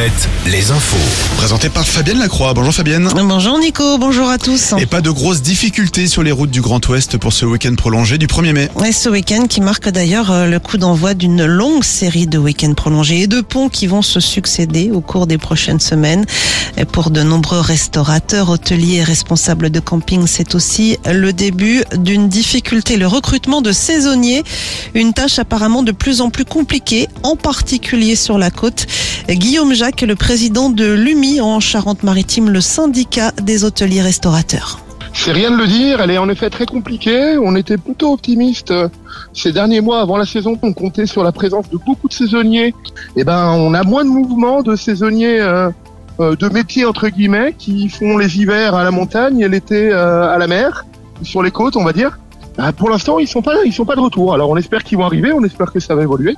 Alouette, les infos. Présenté par Fabienne Lacroix. Bonjour Fabienne. Bonjour Nico, bonjour à tous. Et pas de grosses difficultés sur les routes du Grand Ouest pour ce week-end prolongé du 1er mai. Et ce week-end qui marque d'ailleurs euh, le coup d'envoi d'une longue série de week-ends prolongés et de ponts qui vont se succéder au cours des prochaines semaines. Et pour de nombreux restaurateurs, hôteliers et responsables de camping, c'est aussi le début d'une difficulté, le recrutement de saisonniers. Une tâche apparemment de plus en plus compliquée, en particulier sur la côte. Guillaume Jacques, le président de l'UMI en Charente-Maritime, le syndicat des hôteliers restaurateurs. C'est rien de le dire, elle est en effet très compliquée. On était plutôt optimiste euh, ces derniers mois avant la saison. On comptait sur la présence de beaucoup de saisonniers. Et ben, on a moins de mouvements de saisonniers euh, euh, de métiers entre guillemets qui font les hivers à la montagne et l'été à la mer, sur les côtes, on va dire. Bah, pour l'instant, ils sont pas, ils sont pas de retour. Alors, on espère qu'ils vont arriver, on espère que ça va évoluer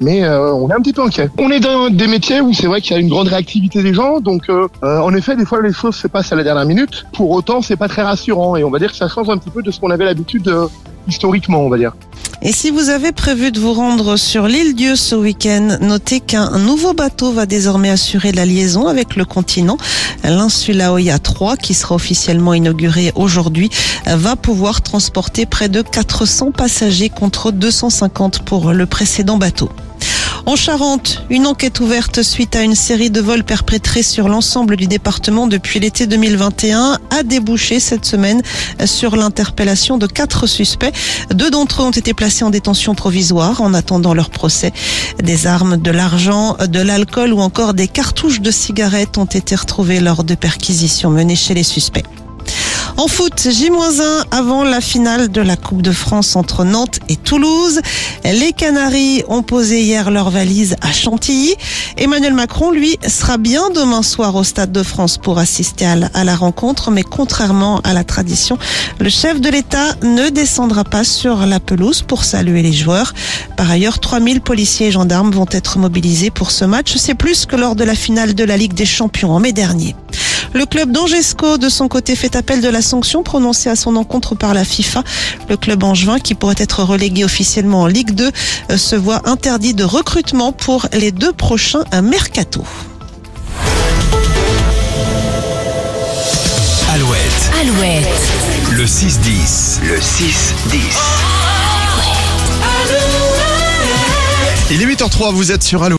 mais euh, on est un petit peu inquiet. On est dans des métiers où c'est vrai qu'il y a une grande réactivité des gens, donc euh, euh, en effet, des fois les choses se passent à la dernière minute. Pour autant, c'est pas très rassurant et on va dire que ça change un petit peu de ce qu'on avait l'habitude historiquement, on va dire. Et si vous avez prévu de vous rendre sur l'île Dieu ce week-end, notez qu'un nouveau bateau va désormais assurer la liaison avec le continent. L'insula Oya 3, qui sera officiellement inauguré aujourd'hui, va pouvoir transporter près de 400 passagers contre 250 pour le précédent bateau. En Charente, une enquête ouverte suite à une série de vols perpétrés sur l'ensemble du département depuis l'été 2021 a débouché cette semaine sur l'interpellation de quatre suspects. Deux d'entre eux ont été placés en détention provisoire en attendant leur procès. Des armes, de l'argent, de l'alcool ou encore des cartouches de cigarettes ont été retrouvées lors de perquisitions menées chez les suspects. En foot, J-1 avant la finale de la Coupe de France entre Nantes et Toulouse. Les Canaries ont posé hier leur valise à Chantilly. Emmanuel Macron, lui, sera bien demain soir au Stade de France pour assister à la rencontre, mais contrairement à la tradition, le chef de l'État ne descendra pas sur la pelouse pour saluer les joueurs. Par ailleurs, 3000 policiers et gendarmes vont être mobilisés pour ce match. C'est plus que lors de la finale de la Ligue des Champions en mai dernier. Le club d'Angesco, de son côté, fait appel de la sanction prononcée à son encontre par la FIFA. Le club angevin, qui pourrait être relégué officiellement en Ligue 2, euh, se voit interdit de recrutement pour les deux prochains mercato. Alouette. Alouette. Le 6-10. Le 6-10. Il est 8h03, vous êtes sur Alouette.